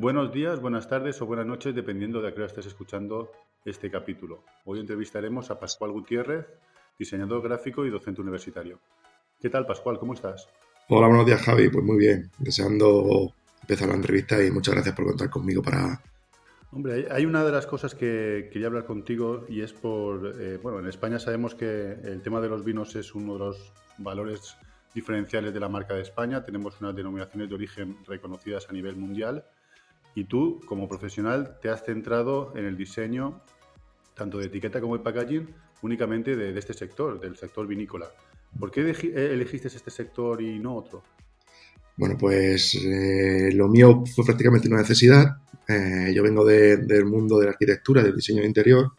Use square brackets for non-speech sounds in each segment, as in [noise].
Buenos días, buenas tardes o buenas noches, dependiendo de a qué hora estés escuchando este capítulo. Hoy entrevistaremos a Pascual Gutiérrez, diseñador gráfico y docente universitario. ¿Qué tal, Pascual? ¿Cómo estás? Hola, buenos días, Javi. Pues muy bien, deseando empezar la entrevista y muchas gracias por contar conmigo para... Hombre, hay una de las cosas que quería hablar contigo y es por, eh, bueno, en España sabemos que el tema de los vinos es uno de los valores diferenciales de la marca de España. Tenemos unas denominaciones de origen reconocidas a nivel mundial y tú, como profesional, te has centrado en el diseño tanto de etiqueta como de packaging únicamente de, este sector, del sector vinícola. ¿Por qué eh, elegiste este sector y no otro? Bueno, pues eh, lo mío fue prácticamente una necesidad. Eh, yo vengo del mundo de la arquitectura, del diseño de interior,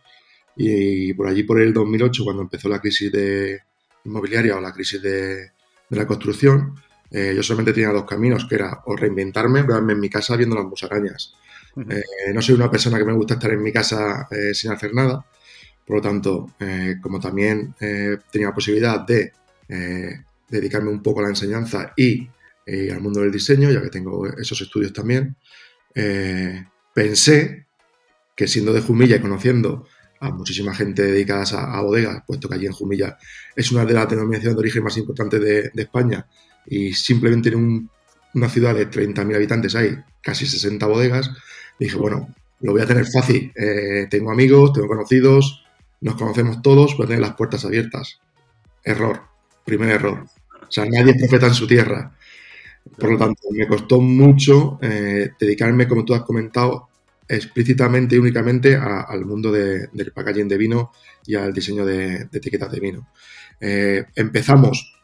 y por allí, por el 2008, cuando empezó la crisis de inmobiliaria o la crisis de, de la construcción, eh, yo solamente tenía dos caminos, que era o reinventarme quedarme en mi casa viendo las musarañas. Eh, no soy una persona que me gusta estar en mi casa eh, sin hacer nada, por lo tanto, como también tenía la posibilidad de dedicarme un poco a la enseñanza y al mundo del diseño, ya que tengo esos estudios también, pensé que siendo de Jumilla y conociendo a muchísima gente dedicada a, bodegas, puesto que allí en Jumilla es una de las denominaciones de origen más importantes de, de España y simplemente en una ciudad de 30.000 habitantes hay casi 60 bodegas, dije, bueno, lo voy a tener fácil. Eh, tengo amigos, tengo conocidos, nos conocemos todos, voy a tener las puertas abiertas. Error, primer error. O sea, nadie profeta en su tierra. Por lo tanto, me costó mucho eh, dedicarme, como tú has comentado, explícitamente y únicamente al mundo del packaging de vino y al diseño de, etiquetas de vino. Eh, empezamos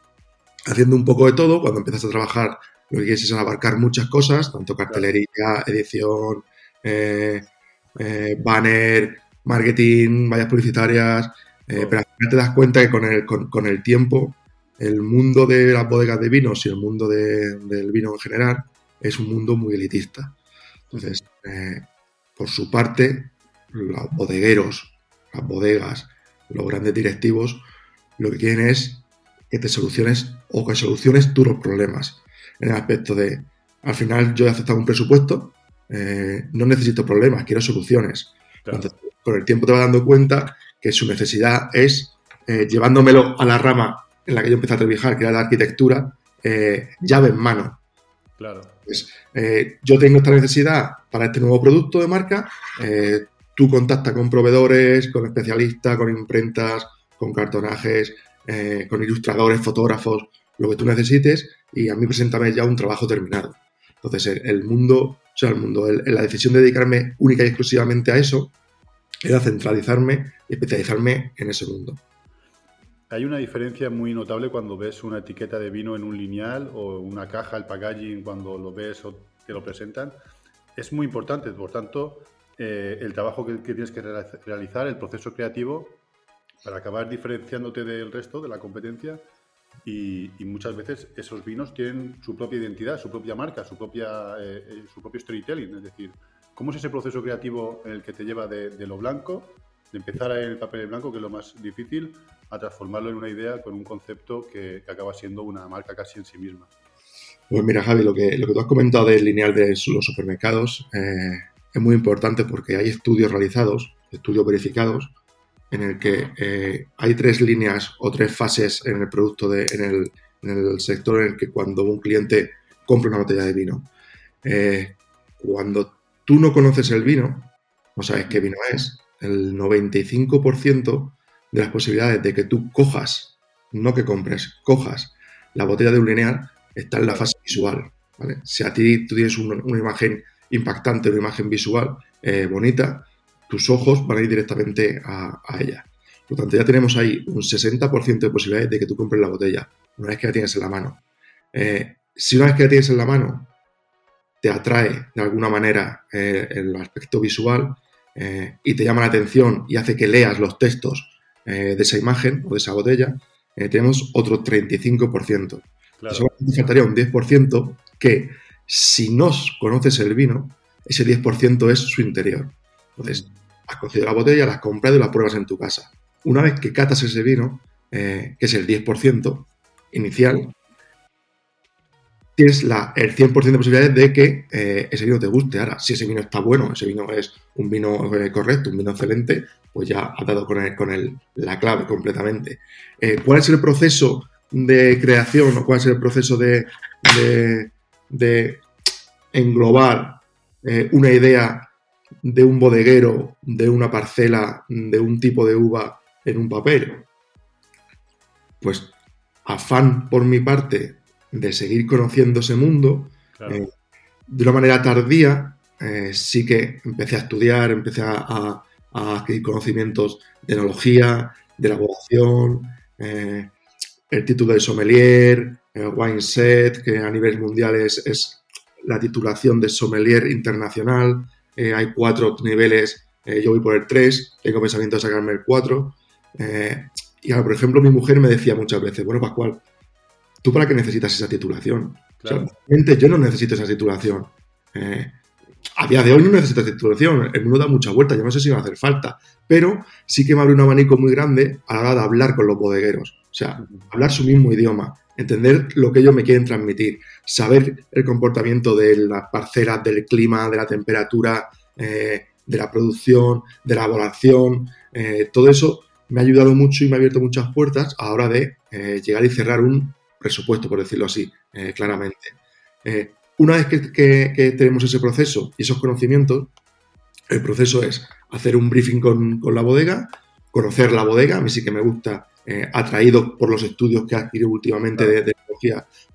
haciendo un poco de todo. Cuando empiezas a trabajar, lo que quieres es abarcar muchas cosas, tanto cartelería, edición, eh, eh, banner, marketing, vallas publicitarias, eh, pero al final te das cuenta que con el, con, el tiempo el mundo de las bodegas de vinos y el mundo del vino en general es un mundo muy elitista. Entonces, por su parte, los bodegueros, las bodegas, los grandes directivos, lo que quieren es que te soluciones o que soluciones los problemas. En el aspecto de, al final yo he aceptado un presupuesto, eh, no necesito problemas, quiero soluciones. Entonces, con el tiempo te vas dando cuenta que su necesidad es, eh, llevándomelo a la rama en la que yo empecé a trabajar, que era la arquitectura, eh, llave en mano. Claro. Pues, yo tengo esta necesidad para este nuevo producto de marca, tú contactas con proveedores, con especialistas, con imprentas, con cartonajes, eh, con ilustradores, fotógrafos, lo que tú necesites y a mí preséntame ya un trabajo terminado. Entonces, el, mundo, o sea, el mundo, la decisión de dedicarme única y exclusivamente a eso era centralizarme y especializarme en ese mundo. Hay una diferencia muy notable cuando ves una etiqueta de vino en un lineal o una caja, el packaging, cuando lo ves o te lo presentan. Es muy importante, por tanto, eh, el trabajo que, tienes que realizar, el proceso creativo, para acabar diferenciándote del resto, de la competencia. Y, muchas veces esos vinos tienen su propia identidad, su propia marca, su, propia, eh, eh, su propio storytelling. Es decir, ¿cómo es ese proceso creativo en el que te lleva de, lo blanco, de empezar en el papel blanco, que es lo más difícil, a transformarlo en una idea con un concepto que, acaba siendo una marca casi en sí misma? Pues mira, Javi, lo que, lo que tú has comentado del lineal de los supermercados eh, es muy importante porque hay estudios realizados, estudios verificados, en el que eh, hay tres líneas o tres fases en el producto, de, en, el, sector en el que cuando un cliente compra una botella de vino. Eh, cuando tú no conoces el vino, no sabes qué vino es, el 95% de las posibilidades de que tú cojas, no que compres, cojas la botella de un lineal está en la fase visual. Si a ti tú tienes una, imagen impactante, una imagen visual eh, bonita, tus ojos van a ir directamente a, ella. Por lo tanto, ya tenemos ahí un 60% de posibilidades de que tú compres la botella una vez que la tienes en la mano. Eh, si una vez que la tienes en la mano te atrae de alguna manera eh, el aspecto visual eh, y te llama la atención y hace que leas los textos de esa imagen o de esa botella, tenemos otro 35%. Claro. Eso faltaría un 10% que si no conoces el vino, ese 10% es su interior. Entonces, has cogido la botella, la has comprado y la pruebas en tu casa. Una vez que catas ese vino, eh, que es el 10% inicial, tienes el 100% de posibilidades de que eh, ese vino te guste. Ahora, si ese vino está bueno, ese vino es un vino eh, correcto, un vino excelente, pues ya ha dado con, la clave completamente. ¿Cuál es el proceso de creación o cuál es el proceso de englobar una idea de un bodeguero, de una parcela, de un tipo de uva en un papel? Pues afán por mi parte de seguir conociendo ese mundo. Eh, de una manera tardía, eh, sí que empecé a estudiar, empecé a, adquirir conocimientos de enología, de elaboración, eh, el título de sommelier, wine set, que a nivel mundial es, la titulación de sommelier internacional. Hay cuatro niveles, yo voy por el tres, tengo pensamiento de sacarme el cuatro. y ahora, por ejemplo, mi mujer me decía muchas veces, bueno, Pascual, ¿tú para qué necesitas esa titulación? yo no necesito esa titulación. Eh, a día de hoy no necesito esa titulación. El mundo da mucha vuelta, yo no sé si va a hacer falta. Pero sí que me abre un abanico muy grande a la hora de hablar con los bodegueros. O sea, hablar su mismo idioma, entender lo que ellos me quieren transmitir, saber el comportamiento de las parcelas, del clima, de la temperatura, eh, de la producción, de la evaluación. Eh, todo eso me ha ayudado mucho y me ha abierto muchas puertas a la hora de llegar y cerrar un presupuesto, por decirlo así, eh, claramente. Una vez que, tenemos ese proceso y esos conocimientos, el proceso es hacer un briefing con, la bodega, conocer la bodega, a mí sí que me gusta, eh, atraído por los estudios que he adquirido últimamente de, de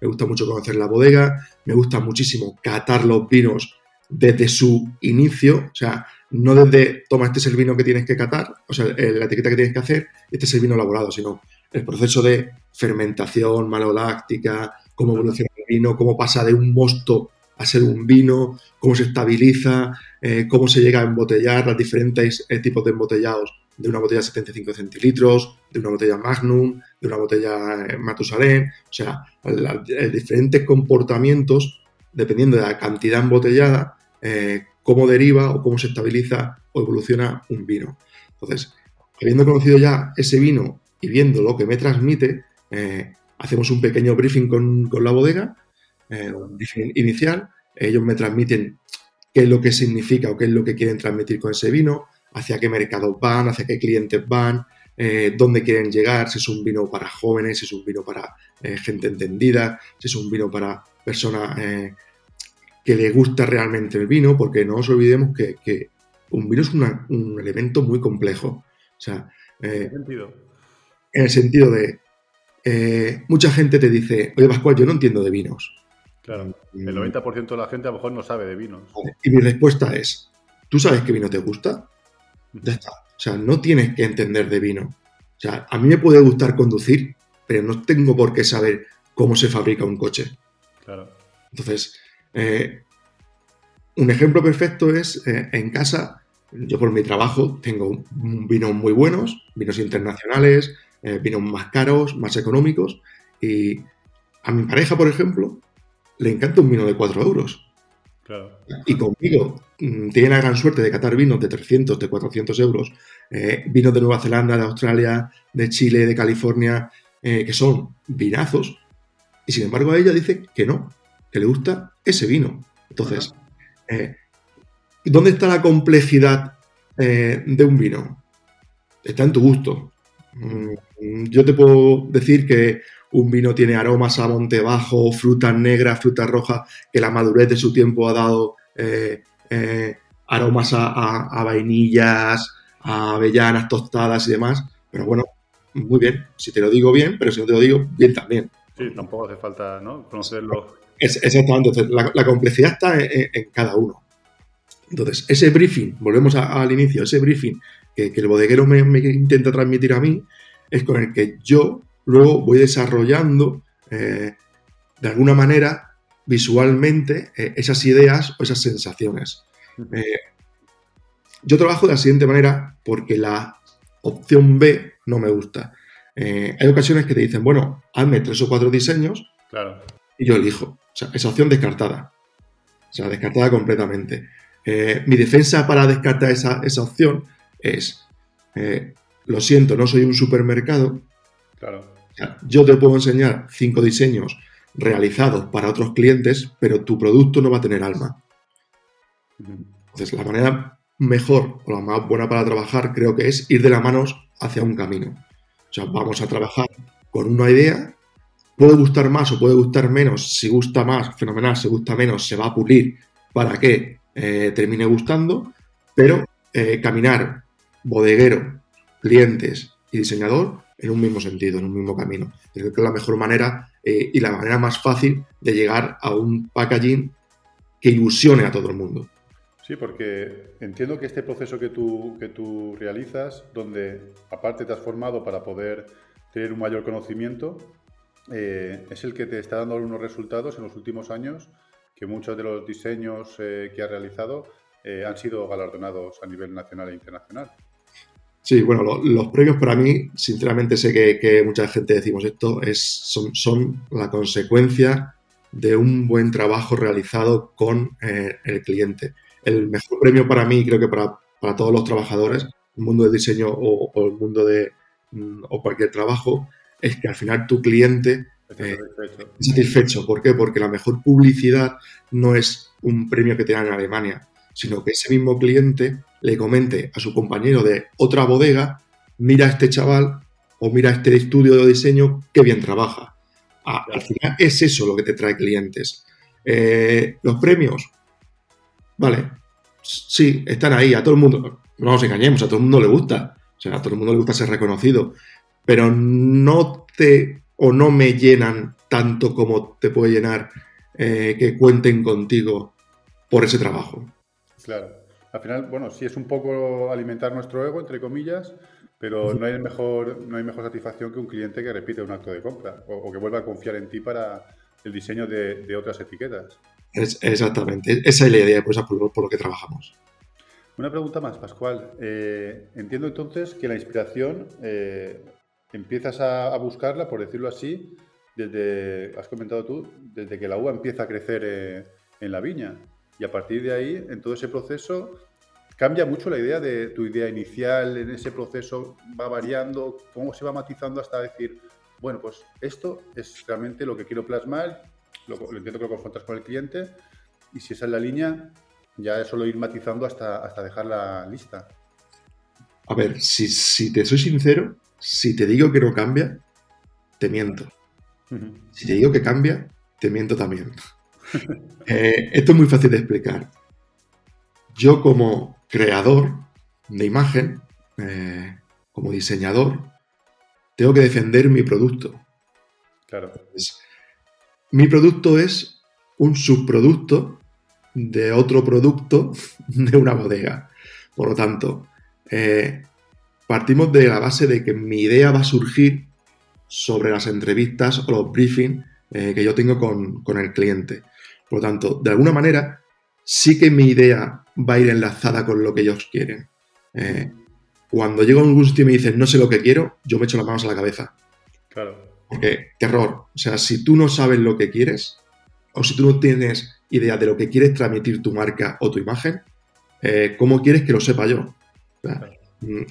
me gusta mucho conocer la bodega, me gusta muchísimo catar los vinos desde su inicio, o sea, no desde, toma, este es el vino que tienes que catar, o sea, la etiqueta que tienes que hacer, este es el vino elaborado, sino el proceso de fermentación maloláctica, cómo evoluciona el vino, cómo pasa de un mosto a ser un vino, cómo se estabiliza, eh, cómo se llega a embotellar, los diferentes eh, tipos de embotellados. De una botella de 75 centilitros, de una botella Magnum, de una botella eh, Matusalén, o sea, diferentes comportamientos dependiendo de la cantidad embotellada, cómo deriva o cómo se estabiliza o evoluciona un vino. Entonces, habiendo conocido ya ese vino y viendo lo que me transmite, eh, hacemos un pequeño briefing con, la bodega, eh, un briefing inicial, ellos me transmiten qué es lo que significa o qué es lo que quieren transmitir con ese vino, hacia qué mercados van, hacia qué clientes van, eh, dónde quieren llegar, si es un vino para jóvenes, si es un vino para gente entendida, si es un vino para personas que le gusta realmente el vino, porque no os olvidemos que, un vino es un elemento muy complejo. O sea, en el sentido de, eh, mucha gente te dice, oye Pascual, yo no entiendo de vinos. Claro, el 90% de la gente a lo mejor no sabe de vinos. Y mi respuesta es, ¿tú sabes qué vino te gusta? Ya está. O sea, no tienes que entender de vino. O sea, a mí me puede gustar conducir, pero no tengo por qué saber cómo se fabrica un coche. Claro. Entonces, eh, un ejemplo perfecto es eh, en casa, yo por mi trabajo tengo vinos muy buenos, vinos internacionales, eh, vinos más caros, más económicos. Y a mi pareja, por ejemplo, le encanta un vino de 4 euros. Y conmigo mm, tiene la gran suerte de catar vinos de 300, de 400 euros, eh, vinos de Nueva Zelanda, de Australia, de Chile, de California, eh, que son vinazos. Y sin embargo a ella dice que no, que le gusta ese vino. Entonces, ¿dónde está la complejidad de un vino? Está en tu gusto. Mm, yo te puedo decir que un vino tiene aromas a monte bajo, frutas negras, frutas rojas, que la madurez de su tiempo ha dado eh, eh, aromas a, vainillas, a avellanas tostadas y demás. Pero bueno, muy bien, si te lo digo bien, pero si no te lo digo, bien también. Sí, tampoco hace falta ¿no? conocerlo. exactamente, la, complejidad está en, cada uno. Entonces, ese briefing, volvemos al inicio, ese briefing que, el bodeguero me, intenta transmitir a mí, es con el que yo luego voy desarrollando eh, de alguna manera visualmente eh, esas ideas o esas sensaciones. Eh, yo trabajo de la siguiente manera porque la opción B no me gusta. hay ocasiones que te dicen, bueno, hazme tres o cuatro diseños y yo elijo. O sea, esa opción descartada. O sea, descartada completamente. Mi defensa para descartar esa, esa opción es, eh, lo siento, no soy un supermercado. Claro. yo te puedo enseñar cinco diseños realizados para otros clientes, pero tu producto no va a tener alma. Entonces, la manera mejor o la más buena para trabajar creo que es ir de las manos hacia un camino. O sea, vamos a trabajar con una idea, puede gustar más o puede gustar menos, si gusta más, fenomenal, si gusta menos, se va a pulir para que eh, termine gustando, pero eh, caminar bodeguero, clientes y diseñador en un mismo sentido, en un mismo camino. Creo que es la mejor manera eh, y la manera más fácil de llegar a un packaging que ilusione a todo el mundo. Sí, porque entiendo que este proceso que tú, que tú realizas, donde aparte te has formado para poder tener un mayor conocimiento, es el que te está dando algunos resultados en los últimos años, que muchos de los diseños eh, que has realizado eh, han sido galardonados a nivel nacional e internacional. Sí, bueno, los premios para mí, sinceramente sé que, mucha gente decimos esto, es, son, la consecuencia de un buen trabajo realizado con el cliente el mejor premio para mí, creo que para, todos los trabajadores, el mundo del diseño o, el mundo de mm, o cualquier trabajo, es que al final tu cliente eh, satisfecho. ¿Por qué? Porque la mejor publicidad no es un premio que te dan en Alemania, sino que ese mismo cliente le comente a su compañero de otra bodega, mira a este chaval o mira a este estudio de diseño, qué bien trabaja. Ah, al final es eso lo que te trae clientes. Eh, los premios, Vale, sí, están ahí, a todo el mundo, no nos engañemos, a todo el mundo le gusta, o sea, a todo el mundo le gusta ser reconocido, pero no te o no me llenan tanto como te puede llenar eh, que cuenten contigo por ese trabajo. Claro. Al final, bueno, sí es un poco alimentar nuestro ego, entre comillas, pero no hay mejor, no hay mejor satisfacción que un cliente que repite un acto de compra o, que vuelva a confiar en ti para el diseño de otras etiquetas exactamente, esa es la idea, pues, por, por lo que trabajamos. Una pregunta más, Pascual. Eh, entiendo entonces que la inspiración eh, empiezas a, buscarla, por decirlo así, desde, has comentado tú, desde que la uva empieza a crecer eh, en la viña. Y a partir de ahí, en todo ese proceso, cambia mucho la idea de tu idea inicial, en ese proceso va variando, cómo se va matizando hasta decir, bueno, pues esto es realmente lo que quiero plasmar lo, entiendo que lo confrontas con el cliente y si esa es la línea, ya es solo ir matizando hasta, hasta dejarla lista. A ver, si, te soy sincero, si te digo que no cambia, te miento. Si te digo que cambia, te miento también. [laughs] Eh, esto es muy fácil de explicar. Yo como creador de imagen, eh, como diseñador, tengo que defender mi producto. Claro. Mi producto es un subproducto de otro producto [laughs] de una bodega. Por lo tanto, eh, partimos de la base de que mi idea va a surgir sobre las entrevistas o los briefings eh, que yo tengo con, el cliente. Por lo tanto, de alguna manera, sí que mi idea va a ir enlazada con lo que ellos quieren. Eh, cuando llego a un sitio y me dicen no sé lo que quiero, yo me echo las manos a la cabeza. Claro. Porque, terror. O sea, si tú no sabes lo que quieres, o si tú no tienes idea de lo que quieres transmitir tu marca o tu imagen, eh, ¿cómo quieres que lo sepa yo? Mm,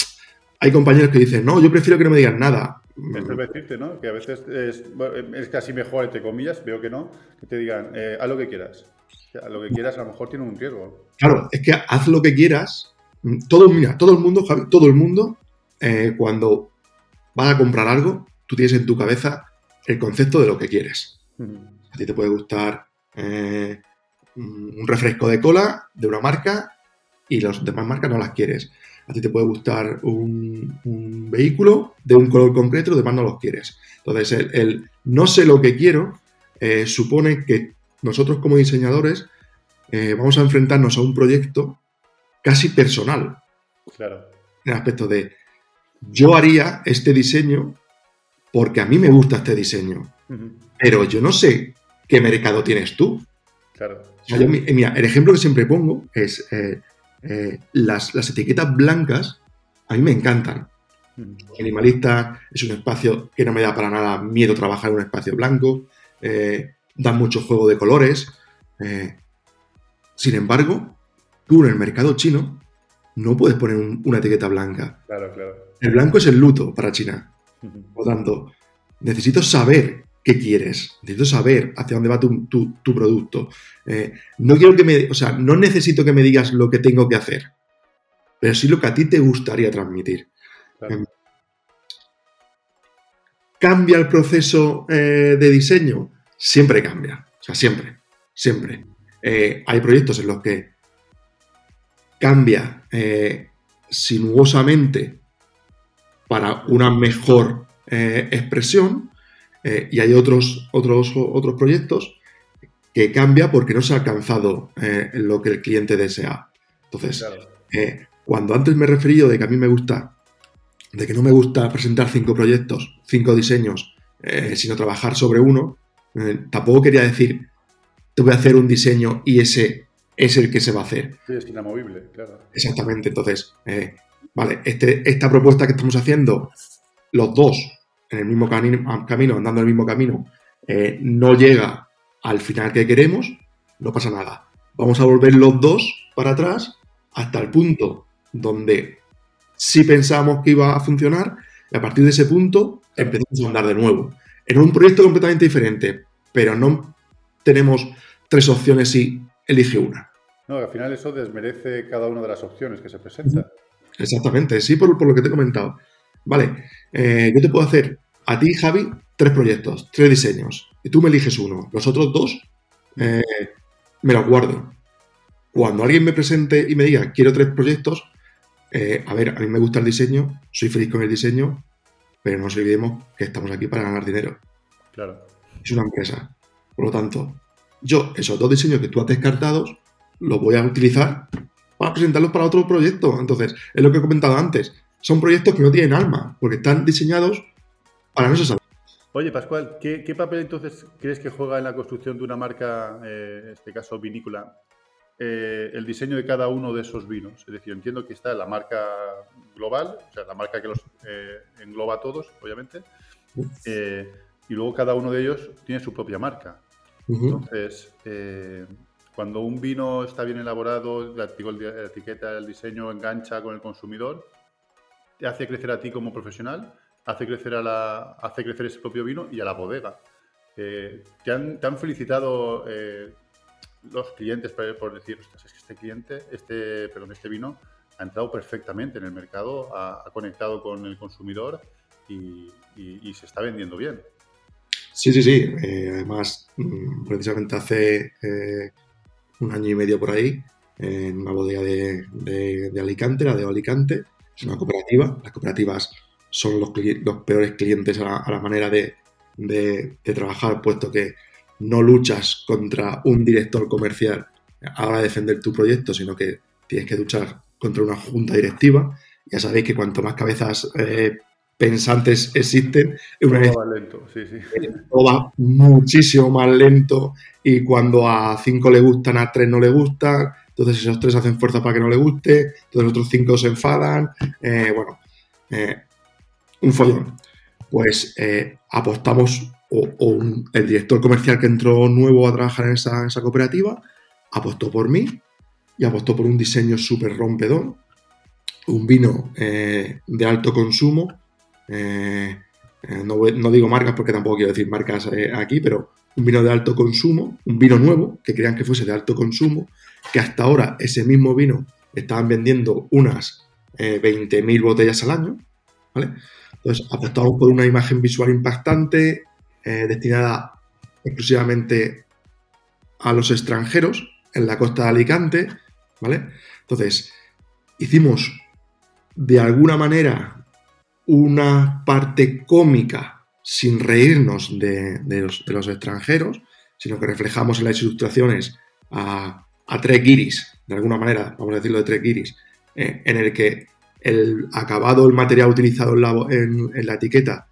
hay compañeros que dicen, no, yo prefiero que no me digan nada. Es decirte, ¿no? Que a veces es, casi mejor, entre comillas, veo que no, que te digan, eh, haz lo que quieras. a lo que quieras a lo mejor tiene un riesgo. Claro, es que haz lo que quieras. Todo, mira, todo el mundo, todo el mundo, eh, cuando vas a comprar algo, tú tienes en tu cabeza el concepto de lo que quieres. A ti te puede gustar eh, un refresco de cola de una marca y las demás marcas no las quieres. A ti te puede gustar un, vehículo de un color concreto, y demás no los quieres. Entonces, el, no sé lo que quiero eh, supone que nosotros como diseñadores eh, vamos a enfrentarnos a un proyecto casi personal. Claro. En el aspecto de, yo haría este diseño porque a mí me gusta este diseño. Pero yo no sé qué mercado tienes tú. Claro. mira, el ejemplo que siempre pongo es eh, eh, las, etiquetas blancas, a mí me encantan. Animalista es un espacio que no me da para nada miedo trabajar en un espacio blanco, eh, dan mucho juego de colores. sin embargo, tú en el mercado chino no puedes poner una etiqueta blanca. Claro, claro. El blanco es el luto para China. [laughs] Por lo tanto, necesito saber qué quieres, necesito saber hacia dónde va tu, producto. Eh, no quiero que me, o sea, no necesito que me digas lo que tengo que hacer, pero sí lo que a ti te gustaría transmitir. Em, ¿Cambia el proceso eh, de diseño? Siempre cambia, o sea, siempre, siempre. Eh, hay proyectos en los que cambia sinuosamente para una mejor expresión eh, y hay otros, otros, otros proyectos que cambia porque no se ha alcanzado eh, lo que el cliente desea. Entonces, eh, cuando antes me he referido de que a mí me gusta, de que no me gusta presentar cinco proyectos, cinco diseños, sino trabajar sobre uno, tampoco quería decir, te voy a hacer un diseño y ese es el que se va a hacer. Sí, es inamovible, claro. Exactamente, entonces, vale, este, esta propuesta que estamos haciendo, los dos en el mismo camino, andando en el mismo camino, eh, no llega al final que queremos, no pasa nada. Vamos a volver los dos para atrás hasta el punto donde sí pensamos que iba a funcionar y a partir de ese punto empezamos a andar de nuevo. En un proyecto completamente diferente, pero no tenemos tres opciones y elige una. No, al final eso desmerece cada una de las opciones que se presentan. Exactamente, sí, por, por lo que te he comentado. Vale, eh, yo te puedo hacer a ti, Javi, tres proyectos, tres diseños, y tú me eliges uno. Los otros dos eh, me los guardo. Cuando alguien me presente y me diga, quiero tres proyectos, eh, a ver, a mí me gusta el diseño, soy feliz con el diseño, pero no nos olvidemos que estamos aquí para ganar dinero. Claro. Es una empresa. Por lo tanto, yo esos dos diseños que tú has descartado los voy a utilizar para presentarlos para otro proyecto. Entonces, es lo que he comentado antes son proyectos que no tienen alma, porque están diseñados para no se saber. Oye, Pascual, ¿qué, papel entonces crees que juega en la construcción de una marca, eh, en este caso vinícola, eh, el diseño de cada uno de esos vinos? Es decir, entiendo que está la marca global, o sea, la marca que los eh, engloba a todos, obviamente, y luego cada uno de ellos tiene su propia marca. Entonces, cuando un vino está bien elaborado, la etiqueta, el diseño engancha con el consumidor, te hace crecer a ti como profesional, hace crecer, a la, hace crecer ese propio vino y a la bodega. Eh, te, han, felicitado eh, los clientes por, decir, es que este cliente, este, perdón, este vino ha entrado perfectamente en el mercado, ha, conectado con el consumidor y, se está vendiendo bien. Sí, sí, sí. Eh, además, mm, precisamente hace un año y medio por ahí, en una bodega de, de Alicante, la de Alicante, es una cooperativa. Las cooperativas son los, peores clientes a la, manera de, trabajar, puesto que no luchas contra un director comercial a la hora de defender tu proyecto, sino que tienes que luchar contra una junta directiva. Ya sabéis que cuanto más cabezas eh, pensantes existen, una todo va lento, sí, sí. todo va muchísimo más lento y cuando a cinco le gustan, a tres no le gustan, entonces esos tres hacen fuerza para que no le guste, entonces los otros cinco se enfadan, eh, bueno, eh, un follón. Pues eh, apostamos, o, el director comercial que entró nuevo a trabajar en esa, cooperativa, apostó por mí y apostó por un diseño súper rompedor, un vino de alto consumo, no, no, digo marcas porque tampoco quiero decir marcas aquí, pero un vino de alto consumo, un vino nuevo, que querían que fuese de alto consumo, que hasta ahora ese mismo vino estaban vendiendo unas 20.000 eh, botellas al año, ¿vale? Entonces apostamos por una imagen visual impactante, eh, destinada exclusivamente a los extranjeros en la costa de Alicante, ¿vale? Entonces, hicimos de alguna manera una parte cómica sin reírnos de, los, extranjeros, sino que reflejamos en las ilustraciones a, tres guiris, de alguna manera, vamos a decirlo de tres guiris, eh, en el que el acabado, el material utilizado en la, etiqueta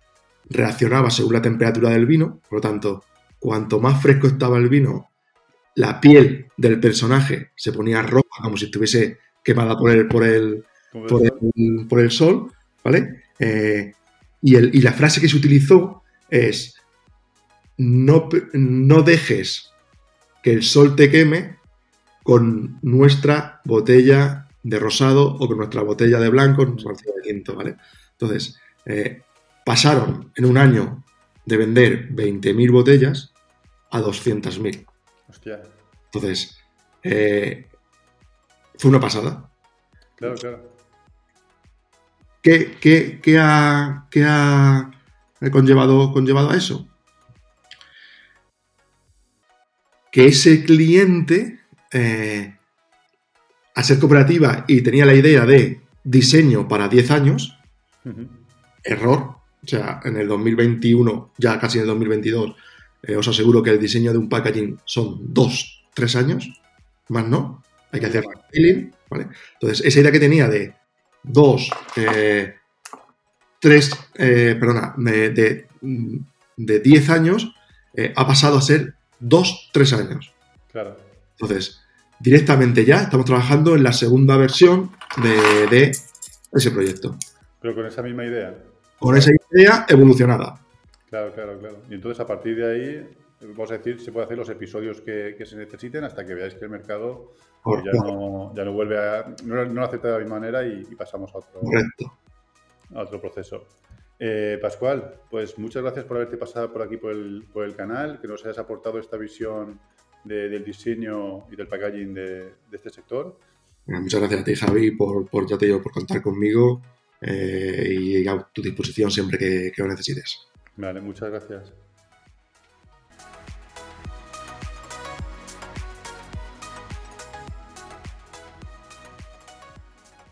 reaccionaba según la temperatura del vino, por lo tanto, cuanto más fresco estaba el vino, la piel del personaje se ponía roja, como si estuviese quemada por el, por el, por el, sol, ¿vale? Eh, y, la frase que se utilizó es, no, no dejes que el sol te queme con nuestra botella de rosado o con nuestra botella de blanco, nuestra de tinto, ¿vale? Entonces, eh, pasaron en un año de vender 20.000 botellas a 200.000. Hostia. Entonces, eh, fue una pasada. Claro, claro. ¿Qué, qué- qué ha, qué ha conllevado, conllevado a eso? Que ese cliente, eh, a ser cooperativa y tenía la idea de diseño para 10 años, Ujú. error. O sea, en el 2021, ya casi en el 2022, eh, os aseguro que el diseño de un packaging son 2, 3 años, más no. Hay que hacer feeling, ¿vale? Entonces, esa idea que tenía de 2, 3, perdona, de, de, de 10 años, eh, ha pasado a ser 2, 3 años. Claro. Entonces, directamente ya estamos trabajando en la segunda versión de, de ese proyecto. Pero con esa misma idea. Con esa idea evolucionada. Claro, claro, claro. Y entonces a partir de ahí, vamos a decir, se puede hacer los episodios que, que se necesiten hasta que veáis que el mercado pues, ya, no, ya no vuelve a. No, no lo acepta de la misma manera y, y pasamos a otro, Correcto. a otro proceso. Eh, Pascual, pues muchas gracias por haberte pasado por aquí por el, por el canal, que nos hayas aportado esta visión de- del diseño y del packaging de, de este sector. Bueno, muchas gracias a ti, Javi, por, por, ya te digo, por contar conmigo eh, y a tu disposición siempre que, que lo necesites. Vale, muchas gracias.